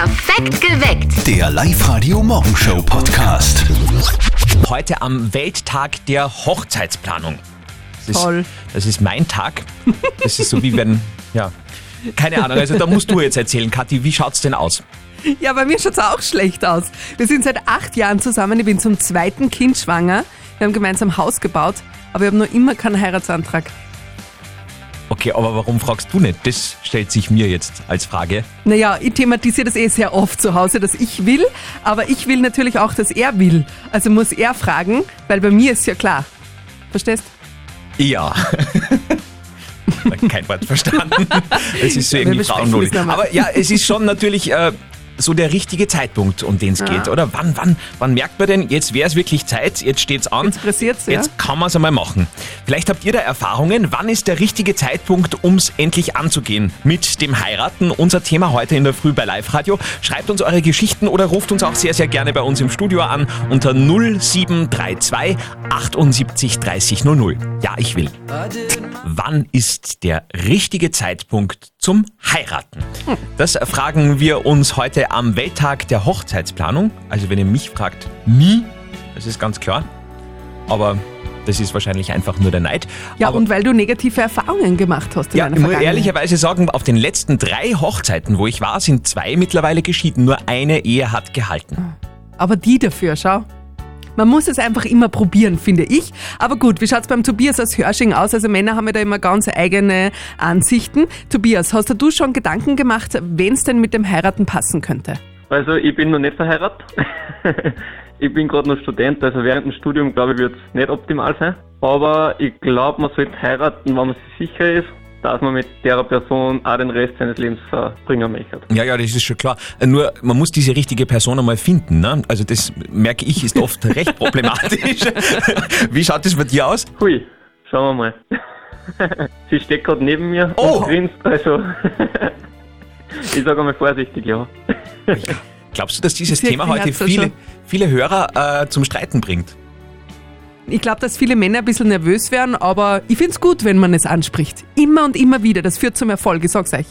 Perfekt geweckt. Der Live-Radio Morgenshow Podcast. Heute am Welttag der Hochzeitsplanung. Das ist, Toll. Das ist mein Tag. Das ist so wie wenn, ja, keine Ahnung. Also da musst du jetzt erzählen, Kathi, wie schaut's denn aus? Ja, bei mir schaut's auch schlecht aus. Wir sind seit acht Jahren zusammen. Ich bin zum zweiten Kind schwanger. Wir haben gemeinsam Haus gebaut, aber wir haben noch immer keinen Heiratsantrag. Okay, aber warum fragst du nicht? Das stellt sich mir jetzt als Frage. Naja, ich thematisiere das eh sehr oft zu Hause, dass ich will, aber ich will natürlich auch, dass er will. Also muss er fragen, weil bei mir ist ja klar. Verstehst? Ja. Kein Wort verstanden. Es ist so irgendwie nochmal. Aber ja, es ist schon natürlich äh, so der richtige Zeitpunkt, um den es geht, oder? Wann, wann, wann merkt man denn, jetzt wäre es wirklich Zeit, jetzt steht's an, Jetzt pressiert's, ja. jetzt kann man es einmal machen. Vielleicht habt ihr da Erfahrungen, wann ist der richtige Zeitpunkt, um es endlich anzugehen mit dem Heiraten? Unser Thema heute in der Früh bei Live Radio. Schreibt uns eure Geschichten oder ruft uns auch sehr, sehr gerne bei uns im Studio an unter 0732 78 30 00. Ja, ich will. Wann ist der richtige Zeitpunkt zum Heiraten? Das fragen wir uns heute am Welttag der Hochzeitsplanung. Also wenn ihr mich fragt, nie, das ist ganz klar. Aber das ist wahrscheinlich einfach nur der Neid. Ja, Aber, und weil du negative Erfahrungen gemacht hast in ja, deiner ich muss ehrlicherweise sagen, auf den letzten drei Hochzeiten, wo ich war, sind zwei mittlerweile geschieden. Nur eine Ehe hat gehalten. Aber die dafür, schau. Man muss es einfach immer probieren, finde ich. Aber gut, wie schaut's beim Tobias aus Hörsching aus? Also Männer haben ja da immer ganz eigene Ansichten. Tobias, hast du schon Gedanken gemacht, wenn's denn mit dem Heiraten passen könnte? Also ich bin noch nicht verheiratet. ich bin gerade noch Student, also während dem Studium glaube ich wird es nicht optimal sein. Aber ich glaube, man sollte heiraten, wenn man sich sicher ist, dass man mit der Person auch den Rest seines Lebens verbringen möchte. Ja, ja, das ist schon klar. Nur, man muss diese richtige Person einmal finden. Ne? Also das merke ich, ist oft recht problematisch. Wie schaut das bei dir aus? Hui, schauen wir mal. Sie steht gerade neben mir Oh. und grinst, also ich sage einmal vorsichtig, ja. Glaubst du, dass dieses Thema heute viele, viele Hörer äh, zum Streiten bringt? Ich glaube, dass viele Männer ein bisschen nervös werden, aber ich find's gut, wenn man es anspricht. Immer und immer wieder. Das führt zum Erfolg, ich sag's euch.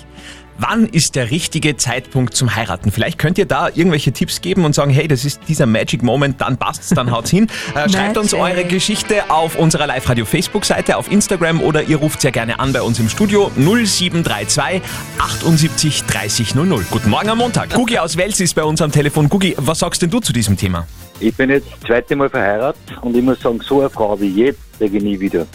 Wann ist der richtige Zeitpunkt zum Heiraten? Vielleicht könnt ihr da irgendwelche Tipps geben und sagen, hey, das ist dieser Magic Moment, dann passt's, dann haut's hin. Äh, schreibt uns eure Geschichte auf unserer Live-Radio-Facebook-Seite, auf Instagram oder ihr ruft sehr gerne an bei uns im Studio 0732 78 30 00. Guten Morgen am Montag. Gugi aus Wels ist bei uns am Telefon. Gugi, was sagst denn du zu diesem Thema? Ich bin jetzt das zweite Mal verheiratet und ich muss sagen, so eine Frau wie jetzt kriege ich nie wieder.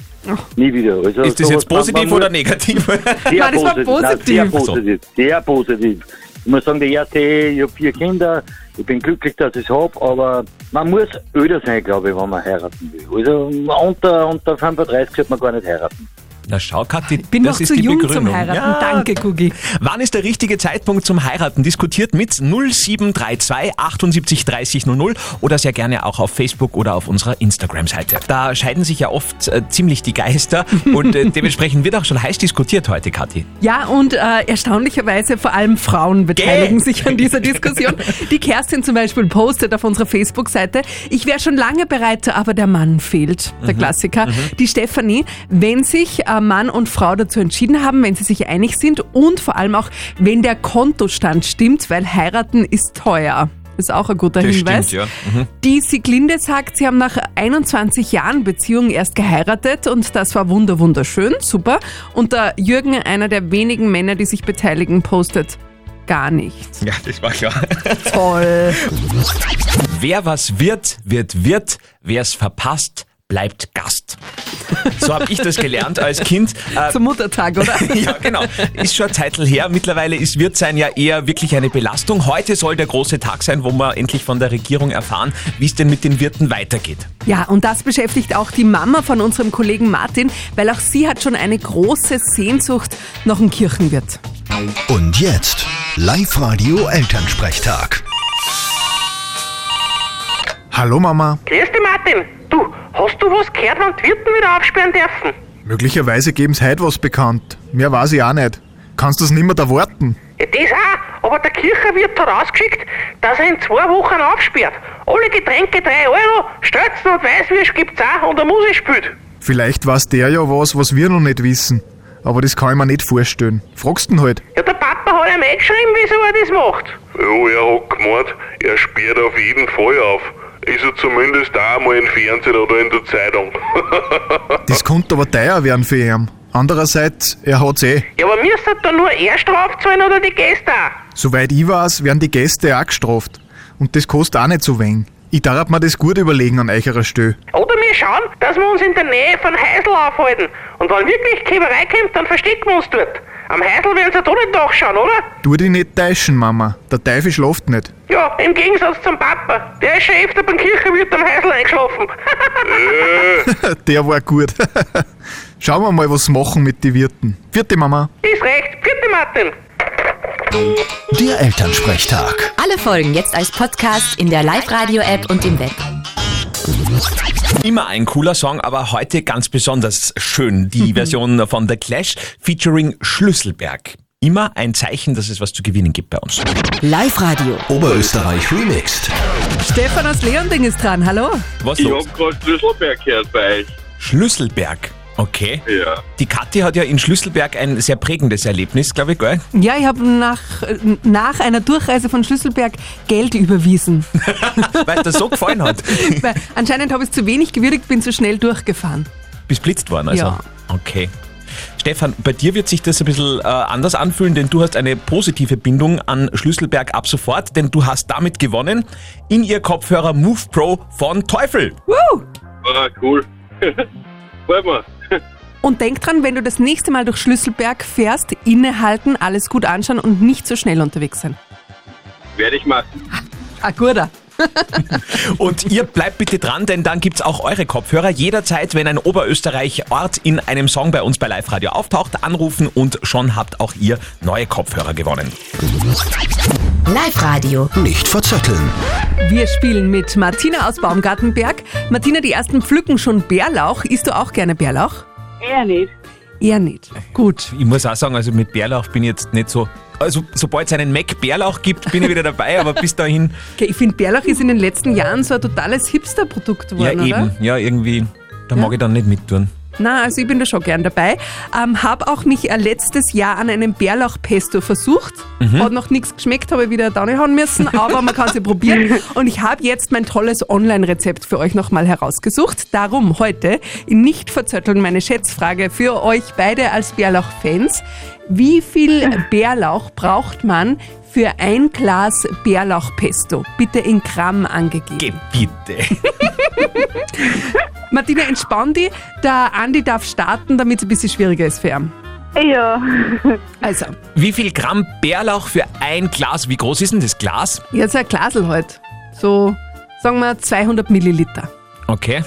Nie wieder. Also Ist das jetzt positiv oder negativ? Sehr Nein, das war Nein, positiv. sehr Ach so. positiv. Sehr positiv. Ich muss sagen, die erste Ehe, ich habe vier Kinder. Ich bin glücklich, dass ich es habe, aber man muss öder sein, glaube ich, wenn man heiraten will. Also unter, unter 35 sollte man gar nicht heiraten. Na schau, Kathi, Bin das noch ist zu die jung Begründung. zum Heiraten. Ja, Danke, Gugi. Wann ist der richtige Zeitpunkt zum Heiraten? Diskutiert mit 0732 78 30 00 oder sehr gerne auch auf Facebook oder auf unserer Instagram-Seite. Da scheiden sich ja oft äh, ziemlich die Geister und äh, dementsprechend wird auch schon heiß diskutiert heute, Kathi. Ja, und äh, erstaunlicherweise vor allem Frauen beteiligen Gell? sich an dieser Diskussion. Die Kerstin zum Beispiel postet auf unserer Facebook-Seite, ich wäre schon lange bereit, aber der Mann fehlt. Der Klassiker. Die Stefanie, wenn sich äh, Mann und Frau dazu entschieden haben, wenn sie sich einig sind und vor allem auch, wenn der Kontostand stimmt, weil heiraten ist teuer. Ist auch ein guter Das Hinweis. stimmt, ja. Mhm. Die Siglinde sagt, sie haben nach 21 Jahren Beziehung erst geheiratet und das war wunder wunderschön, super. Und der Jürgen, einer der wenigen Männer, die sich beteiligen, postet gar nichts. Ja, das war klar. Toll. Wer was wird, wird Wirt. Wer es verpasst, bleibt Gast. So habe ich das gelernt als Kind. Äh, Zum Muttertag, oder? ja, genau. Ist schon ein Zeitl her. Mittlerweile ist Wirtsein ja eher wirklich eine Belastung. Heute soll der große Tag sein, wo wir endlich von der Regierung erfahren, wie es denn mit den Wirten weitergeht. Ja, und das beschäftigt auch die Mama von unserem Kollegen Martin, weil auch sie hat schon eine große Sehnsucht nach einem Kirchenwirt. Und jetzt Live-Radio Elternsprechtag. Hallo Mama. Grüß dich, Martin. Du, hast du was gehört, wann die Wirten wieder aufsperren dürfen? Möglicherweise geben's heute was bekannt. Mehr weiß ich auch nicht. Kannst du's nimmer da warten? Ja, das auch, aber der Kirchenwirt hat rausgeschickt, dass er in zwei Wochen aufsperrt. Alle Getränke 3 Euro, Stelzen und Weißwürsch gibt's auch und eine Musik spielt. Vielleicht weiß der ja was, was wir noch nicht wissen. Aber das kann ich mir nicht vorstellen. Fragst ihn halt. Ja, der Papa hat ihm eingeschrieben, wieso er das macht? Ja, er hat gemeint, er sperrt auf jeden Fall auf. Ist er zumindest auch mal im Fernsehen oder in der Zeitung. Das könnte aber teuer werden für ihn. Andererseits, er hat's eh. Ja, aber müsste da nur er Straf zahlen oder die Gäste auch? Soweit ich weiß, werden die Gäste auch gestraft. Und das kostet auch nicht so wenig. Ich darf mir das gut überlegen an eurer Stelle. Oder wir schauen, dass wir uns in der Nähe von Heisel aufhalten. Und wenn wirklich Käberei kommt, dann verstecken wir uns dort. Am Heisel werden sie doch nicht nachschauen, oder? Tu dich nicht täuschen, Mama. Der Teufel schlaft nicht. Ja, im Gegensatz zum Papa. Der ist schon öfter beim Kirchenwirt am Heisel eingeschlafen. Der war gut. Schauen wir mal, was sie machen mit den Wirten. Vierte Mama. ist recht. Bitte, Martin. Der Elternsprechtag. Alle Folgen jetzt als Podcast in der Live-Radio-App und im Web. Immer ein cooler Song, aber heute ganz besonders schön. Die Version von The Clash featuring Schlüsselberg. Immer ein Zeichen, dass es was zu gewinnen gibt bei uns. Live-Radio. Oberösterreich remixed. Stefan aus Leonding ist dran, hallo. Was ich los? hab gerade Schlüsselberg gehört bei euch. Schlüsselberg. Okay. Ja. Die Kathi hat ja in Schlüsselberg ein sehr prägendes Erlebnis, glaube ich, gell? Ja, ich habe nach, nach einer Durchreise von Schlüsselberg Geld überwiesen. Weil das so gefallen hat. Weil anscheinend habe ich zu wenig gewürdigt, bin zu schnell durchgefahren. Bist blitzt worden, also. Ja. Okay. Stefan, bei dir wird sich das ein bisschen äh, anders anfühlen, denn du hast eine positive Bindung an Schlüsselberg ab sofort, denn du hast damit gewonnen in ihr Kopfhörer Move Pro von Teufel. Woo! Ah, cool. Freut mich. Und denk dran, wenn du das nächste Mal durch Schlüsselberg fährst, innehalten, alles gut anschauen und nicht so schnell unterwegs sein. Werde ich machen. Ah, guter. Und ihr bleibt bitte dran, denn dann gibt's auch eure Kopfhörer. Jederzeit, wenn ein Oberösterreich-Ort in einem Song bei uns bei Live Radio auftaucht, anrufen und schon habt auch ihr neue Kopfhörer gewonnen. Live-Radio. Nicht verzetteln. Wir spielen mit Martina aus Baumgartenberg. Martina, die ersten pflücken schon Bärlauch. Isst du auch gerne Bärlauch? Eher nicht. Eher nicht. Gut. Ich muss auch sagen, also mit Bärlauch bin ich jetzt nicht so. Also, sobald es einen Mac Bärlauch gibt, bin ich wieder dabei, aber bis dahin, Okay, ich finde, Bärlauch ist in den letzten Jahren so ein totales Hipster-Produkt ja geworden, eben, oder? ja irgendwie, da Ja. mag ich dann nicht mittun. Na, also ich bin da schon gern dabei. Ähm, hab auch mich äh, letztes Jahr an einem Bärlauchpesto versucht. Hat noch nichts geschmeckt, habe ich wieder downhauen müssen, aber man kann es ja probieren. Und ich habe jetzt mein tolles Online-Rezept für euch nochmal herausgesucht. Darum heute in nicht verzötteln meine Schätzfrage für euch beide als Bärlauch-Fans. Wie viel Bärlauch braucht man für ein Glas Bärlauchpesto? Bitte in Gramm angegeben. Geh bitte. Martina, entspann dich. Der Andi darf starten, damit es ein bisschen schwieriger ist für ihn. Ja. Also, Wie viel Gramm Bärlauch für ein Glas? Wie groß ist denn das Glas? jetzt ein Glasel halt. So, sagen wir 200 Milliliter. Okay.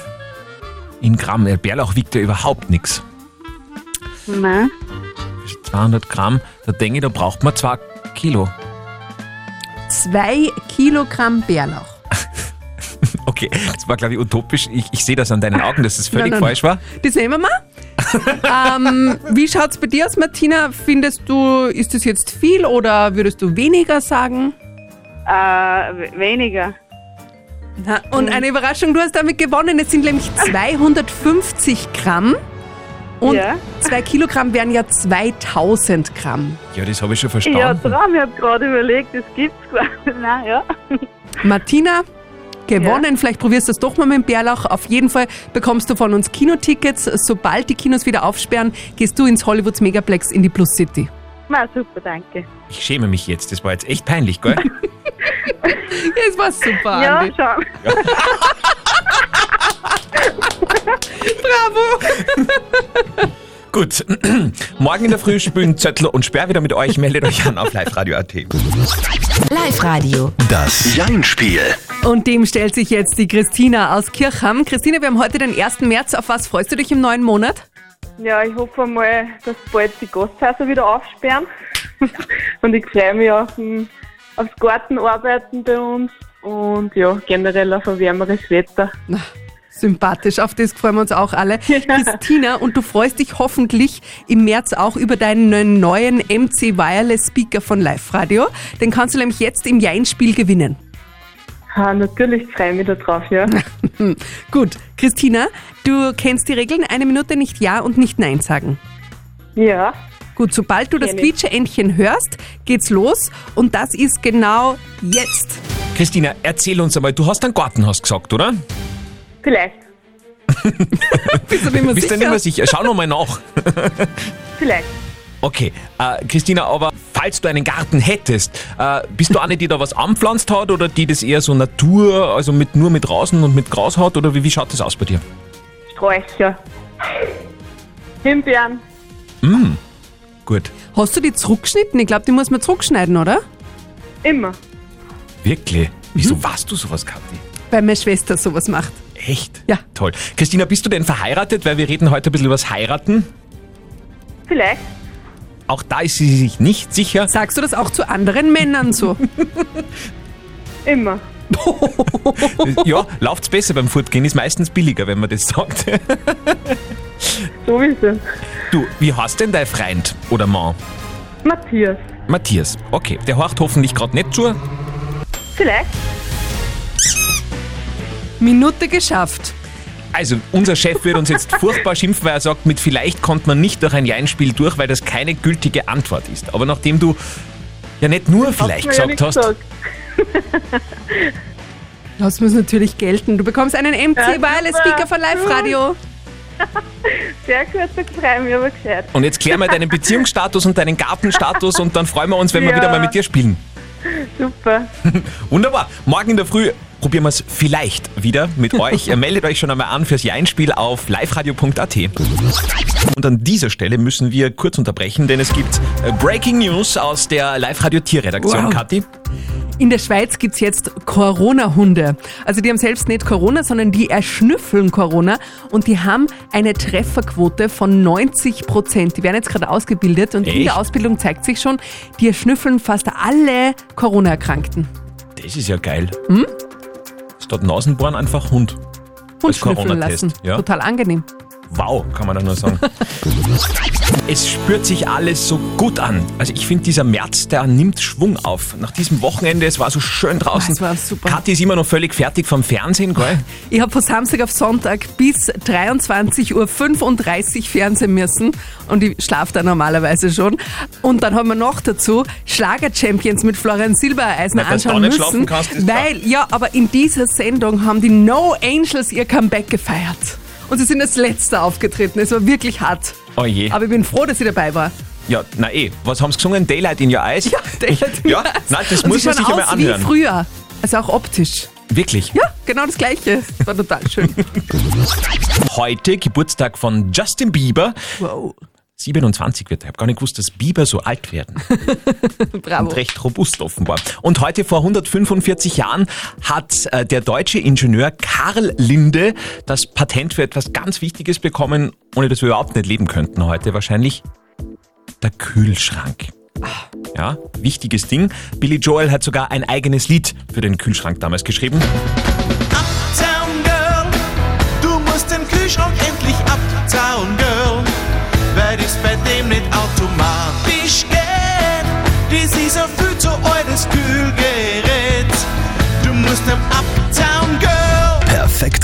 In Gramm. Der Bärlauch wiegt ja überhaupt nichts. Nein. 200 Gramm, da denke ich, da braucht man zwei Kilo. Zwei Kilogramm Bärlauch. Okay, das war, glaube ich, utopisch. Ich, ich sehe das an deinen Augen, dass das völlig Nein, nein, falsch war. Das nehmen wir mal. ähm, wie schaut's bei dir aus, Martina? Findest du, ist das jetzt viel oder würdest du weniger sagen? Äh, weniger. Na, und eine Überraschung, du hast damit gewonnen. Es sind nämlich 250 Gramm. Und Ja. zwei Kilogramm wären ja 2000 Gramm. Ja, das habe ich schon Ja, verstanden. dran. Ich habe gerade überlegt, das gibt's quasi. Nein, ja. Martina, gewonnen. Vielleicht probierst du es doch mal mit dem Bärlauch. Auf jeden Fall bekommst du von uns Kinotickets. Sobald die Kinos wieder aufsperren, gehst du ins Hollywoods Megaplex in die Plus City. Na, super, danke. Ich schäme mich jetzt. Das war jetzt echt peinlich, gell? Ja, es war super, Ja, Andi. schon. Bravo. Gut. Morgen in der Früh spielen Zöttler und Sperr wieder mit euch. Meldet euch an auf liveradio.at. Live-Radio. Das Jein-Spiel. Und dem stellt sich jetzt die Christina aus Kirchham. Christina, wir haben heute den 1. März. Auf was freust du dich im neuen Monat? Ja, ich hoffe mal, dass bald die Gasthäuser wieder aufsperren. Und ich freue mich auf ein, aufs Gartenarbeiten bei uns und ja, generell auf ein wärmeres Wetter. Sympathisch, auf das freuen wir uns auch alle. Christina, und du freust dich hoffentlich im März auch über deinen neuen MC Wireless Speaker von Live Radio. Den kannst du nämlich jetzt im Jein-Spiel gewinnen. Ha, natürlich freue ich mich darauf, ja. Gut, Christina, du kennst die Regeln. Eine Minute nicht Ja und nicht Nein sagen. Ja, Gut, sobald du das. Quietscheentchen hörst, geht's los und das ist genau jetzt. Christina, erzähl uns einmal, du hast einen Garten, hast gesagt, oder? Vielleicht. Bist du nicht mehr Bist du sicher? nicht mehr sicher? Schau noch mal nach. Vielleicht. Okay, äh, Christina, aber falls du einen Garten hättest, äh, bist du eine, die da was anpflanzt hat oder die das eher so Natur, also mit, nur mit Rasen und mit Gras hat oder wie, wie schaut das aus bei dir? Sträucher. Himbeeren. Mm, gut, Hast du die zurückgeschnitten? Ich glaube, die muss man zurückschneiden, oder? Immer. wirklich. Wieso warst du sowas, Kathi? Weil meine Schwester sowas macht. Echt? Ja. Toll. Christina, bist du denn verheiratet? Weil wir reden heute ein bisschen über das Heiraten. Vielleicht. Auch da ist sie sich nicht sicher. Sagst du das auch zu anderen Männern so? Immer. Ja, läuft's besser beim Fortgehen, ist meistens billiger, wenn man das sagt. Sowieso. Du, wie heißt denn dein Freund oder Mann? Matthias. Matthias. Okay, der horcht hoffentlich gerade nicht zu. Vielleicht. Minute geschafft. Also, unser Chef wird uns jetzt furchtbar schimpfen, weil er sagt, mit vielleicht kommt man nicht durch ein Jeinspiel durch, weil das keine gültige Antwort ist. Aber nachdem du ja nicht nur vielleicht gesagt ja hast, gesagt. Das muss natürlich gelten. Du bekommst einen MC Ja, Wireless. Speaker von Live Radio. Sehr gut, da freue ich mich aber gescheit. und jetzt klär mal deinen Beziehungsstatus und deinen Gartenstatus und dann freuen wir uns, wenn wir Ja. wieder mal mit dir spielen. Super. Wunderbar. Morgen in der Früh probieren wir es vielleicht wieder mit euch. Meldet euch schon einmal an fürs Jeinspiel auf liveradio.at. Und an dieser Stelle müssen wir kurz unterbrechen, denn es gibt äh, Breaking News aus der Live-Radio-Tierredaktion, Wow. Kathi. In der Schweiz gibt's jetzt Corona-Hunde. Also die haben selbst nicht Corona, sondern die erschnüffeln Corona und die haben eine Trefferquote von 90 Prozent. Die werden jetzt gerade ausgebildet und in Echt? der Ausbildung zeigt sich schon, die erschnüffeln fast alle Corona-Erkrankten. Das ist ja geil. Statt Nasenbohren einfach Hund. Und Als schnüffeln lassen. ja. Total angenehm. Wow, kann man da nur sagen. es spürt sich alles so gut an. Also ich finde, dieser März, der nimmt Schwung auf. Nach diesem Wochenende, es war so schön draußen. Es war super. Kathi ist immer noch völlig fertig vom Fernsehen, gell? Ich habe von Samstag auf Sonntag bis 23.35 Uhr fernsehen müssen und ich schlafe da normalerweise schon. Und dann haben wir noch dazu Schlager-Champions mit Florian Silbereisen du anschauen nicht müssen. schlafen kannst, ist weil, ja, aber in dieser Sendung haben die No Angels ihr Comeback gefeiert. Und sie sind als Letzter aufgetreten. Es war wirklich hart. Oh je. Aber ich bin froh, dass ich dabei war. Ja, na eh. Was haben sie gesungen? Daylight in your eyes? Ja, Daylight in Ja, Your Eyes. nein, das Und muss sie man sich schauen einmal aus anhören. wie früher. Also auch optisch. Wirklich. Ja, genau das Gleiche. Das war total schön. Heute Geburtstag von Justin Bieber. Wow. 27 wird er. Ich habe gar nicht gewusst, dass Biber so alt werden. Bravo. Und recht robust offenbar. Und heute vor 145 Jahren hat äh, der deutsche Ingenieur Karl Linde das Patent für etwas ganz Wichtiges bekommen, ohne das wir überhaupt nicht leben könnten heute wahrscheinlich. Der Kühlschrank. Ja, wichtiges Ding. Billy Joel hat sogar ein eigenes Lied für den Kühlschrank damals geschrieben. Uptown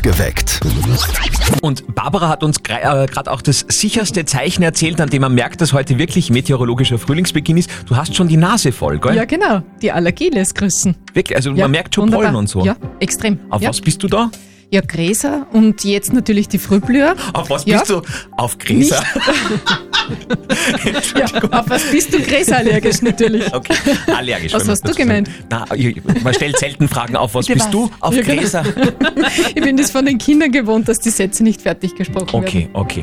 geweckt. Und Barbara hat uns gerade äh, auch das sicherste Zeichen erzählt, an dem man merkt, dass heute wirklich meteorologischer Frühlingsbeginn ist. Du hast schon die Nase voll, gell? Ja, genau. Die Allergie lässt grüßen. Wirklich, also Ja, man merkt schon wunderbar. Pollen und so. Ja, extrem. Auf ja. was bist du da? Ja, Gräser und jetzt natürlich die Frühblüher. Auf was Ja. bist du? Auf Gräser. Ja, auf was bist du gräserallergisch natürlich? Okay, allergisch. Was hast du gemeint? Na, man stellt selten Fragen auf, was bist du? Auf Ja, genau. Gräser. Ich bin das von den Kindern gewohnt, dass die Sätze nicht fertig gesprochen Okay, okay.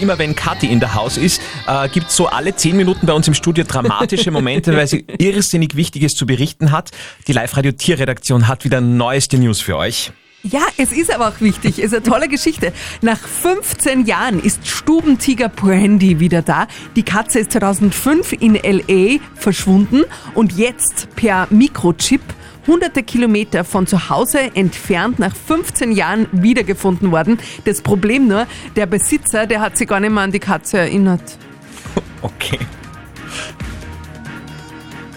Immer wenn Kathi in der Haus ist, äh, gibt es so alle zehn Minuten bei uns im Studio dramatische Momente, weil sie irrsinnig Wichtiges zu berichten hat. Die Live-Radio-Tierredaktion hat wieder neueste News für euch. Ja, es ist aber auch wichtig. Es ist eine tolle Geschichte. Nach 15 Jahren ist Stubentiger Brandy wieder da. Die Katze ist 2005 in L.A. verschwunden und jetzt per Mikrochip hunderte Kilometer von zu Hause entfernt nach 15 Jahren wiedergefunden worden. Das Problem nur, der Besitzer, der hat sich gar nicht mehr an die Katze erinnert. Okay.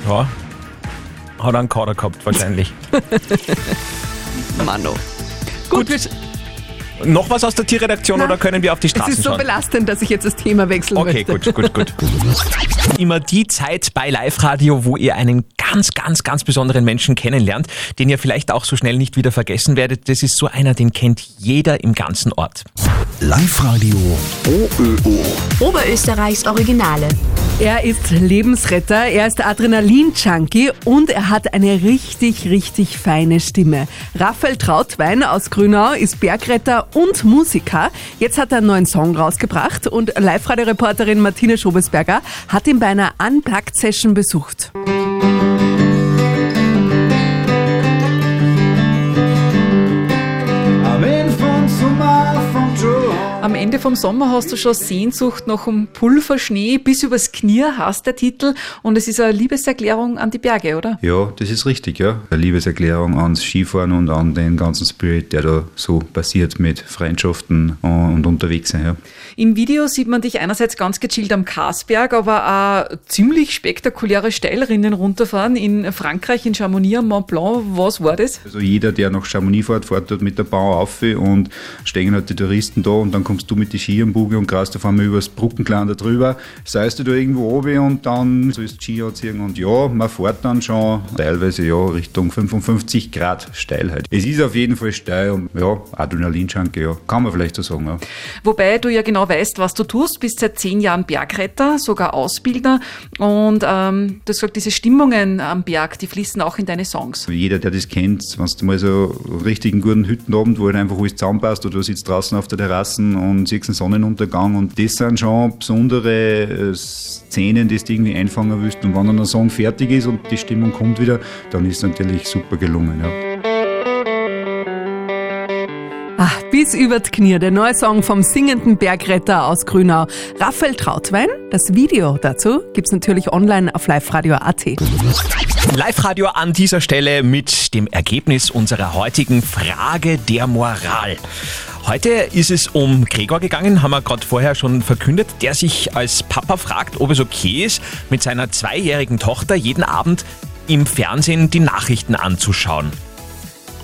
Ja. Hat einen Kader gehabt, wahrscheinlich. Mano. Gut, wir, sch- Noch was aus der Tierredaktion Nein. oder können wir auf die Es Straßen ist so schauen? belastend, dass ich jetzt das Thema wechseln Okay, möchte. gut, gut, gut. Immer die Zeit bei Live-Radio, wo ihr einen ganz, ganz, ganz besonderen Menschen kennenlernt, den ihr vielleicht auch so schnell nicht wieder vergessen werdet. Das ist so einer, den kennt jeder im ganzen Ort. Live-Radio OÖO. Oberösterreichs Originale. Er ist Lebensretter, er ist Adrenalin-Junkie und er hat eine richtig, richtig feine Stimme. Raphael Trautwein aus Grünau ist Bergretter und Musiker. Jetzt hat er einen neuen Song rausgebracht und Live-Radio-Reporterin Martine Schobesberger hat ihn bei einer Unplugged-Session besucht. Am vom Sommer hast du schon Sehnsucht nach einem Pulverschnee, bis übers Knie hast der Titel und es ist eine Liebeserklärung an die Berge, oder? Ja, das ist richtig, ja. Eine Liebeserklärung ans Skifahren und an den ganzen Spirit, der da so passiert mit Freundschaften und unterwegs sein, ja. Im Video sieht man dich einerseits ganz gechillt am Karsberg, aber auch ziemlich spektakuläre Steilrinnen runterfahren in Frankreich, in Chamonix, am Mont Blanc. Was war das? Also jeder, der nach Chamonix fährt, fährt dort mit der Bahn auf und stehen halt die Touristen da und dann kommst du mit die Ski am Buge und kreist auf einmal übers Brückenklein da drüber, seist du da irgendwo oben und dann sollst Ski anziehen und ja, man fährt dann schon teilweise ja Richtung 55 Grad Steilheit. Es ist auf jeden Fall steil und ja, Adrenalin-Junkie, ja, kann man vielleicht so sagen, ja. Wobei du ja genau weißt, was du tust, bist seit zehn Jahren Bergretter, sogar Ausbilder und ähm, du hast gesagt, diese Stimmungen am Berg, die fließen auch in deine Songs. Jeder, der das kennt, wenn du mal so einen richtigen guten Hüttenabend, wo halt einfach alles zusammenpasst oder du sitzt draußen auf der Terrasse und siehst einen Sonnenuntergang und das sind schon besondere äh, Szenen, die du irgendwie einfangen willst und wenn dann ein Song fertig ist und die Stimmung kommt wieder, dann ist es natürlich super gelungen, ja. Ah, bis über die Knie, der neue Song vom singenden Bergretter aus Grünau. Raphael Trautwein, das Video dazu gibt's natürlich online auf liveradio.at. Live-Radio an dieser Stelle mit dem Ergebnis unserer heutigen Frage der Moral. Heute ist es um Gregor gegangen, haben wir gerade vorher schon verkündet, der sich als Papa fragt, ob es okay ist, mit seiner zweijährigen Tochter jeden Abend im Fernsehen die Nachrichten anzuschauen.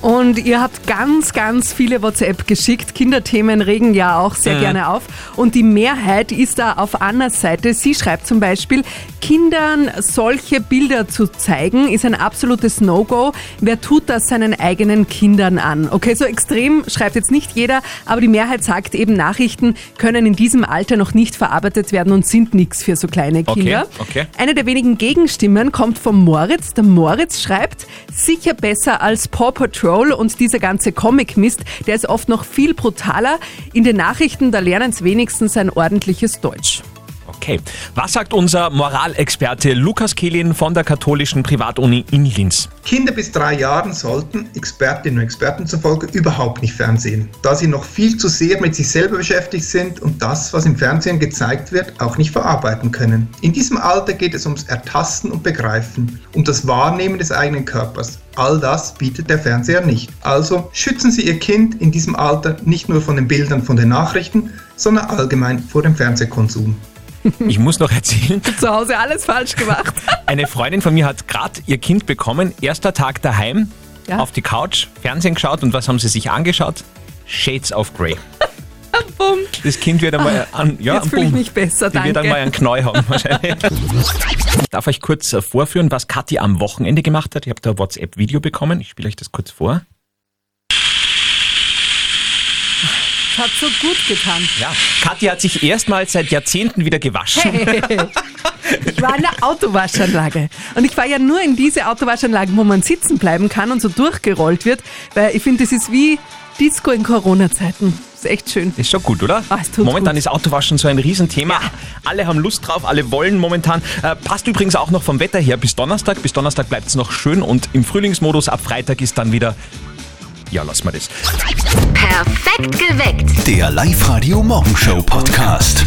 Und ihr habt ganz, ganz viele WhatsApp geschickt. Kinderthemen regen ja auch sehr Mhm. gerne auf. Und die Mehrheit ist da auf Annas Seite. Sie schreibt zum Beispiel, Kindern solche Bilder zu zeigen, ist ein absolutes No-Go. Wer tut das seinen eigenen Kindern an? Okay, so extrem schreibt jetzt nicht jeder, aber die Mehrheit sagt eben, Nachrichten können in diesem Alter noch nicht verarbeitet werden und sind nichts für so kleine Okay, Kinder. okay. Eine der wenigen Gegenstimmen kommt vom Moritz. Der Moritz schreibt, sicher besser als Paw Patrol und dieser ganze Comic-Mist, der ist oft noch viel brutaler. In den Nachrichten, da lernen es wenigstens ein ordentliches Deutsch. Okay, was sagt unser Moralexperte Lukas Kehlin von der katholischen Privatuni in Linz? Kinder bis drei Jahren sollten, Expertinnen und Experten zufolge, überhaupt nicht fernsehen, da sie noch viel zu sehr mit sich selber beschäftigt sind und das, was im Fernsehen gezeigt wird, auch nicht verarbeiten können. In diesem Alter geht es ums Ertasten und Begreifen, um das Wahrnehmen des eigenen Körpers. All das bietet der Fernseher nicht. Also schützen Sie Ihr Kind in diesem Alter nicht nur von den Bildern von den Nachrichten, sondern allgemein vor dem Fernsehkonsum. Ich muss noch erzählen. Zu Hause alles falsch gemacht. Eine Freundin von mir hat gerade ihr Kind bekommen, erster Tag daheim, Ja. auf die Couch, Fernsehen geschaut und was haben sie sich angeschaut? Shades of Grey. Bumm. Das Kind wird einmal an, ja, Jetzt fühle ich mich besser, Die wird danke. einmal einen Knäu haben wahrscheinlich. Ich darf euch kurz vorführen, was Kathi am Wochenende gemacht hat. Ich habe da ein WhatsApp-Video bekommen. Ich spiele euch das kurz vor. Das hat so gut getan. Ja, Kathi hat sich erstmals seit Jahrzehnten wieder gewaschen. Hey, ich war in der Autowaschanlage. Und ich war ja nur in diese Autowaschanlagen, wo man sitzen bleiben kann und so durchgerollt wird, weil ich finde, das ist wie Disco in Corona-Zeiten. Ist echt schön. Ist schon gut, oder? Ah, momentan gut. ist Autowaschen so ein Riesenthema. Alle haben Lust drauf, alle wollen momentan. Äh, passt übrigens auch noch vom Wetter her bis Donnerstag. Bis Donnerstag bleibt es noch schön und im Frühlingsmodus ab Freitag ist dann wieder. Ja, lass mal das. Perfekt geweckt. Der Live-Radio Morgenshow Podcast.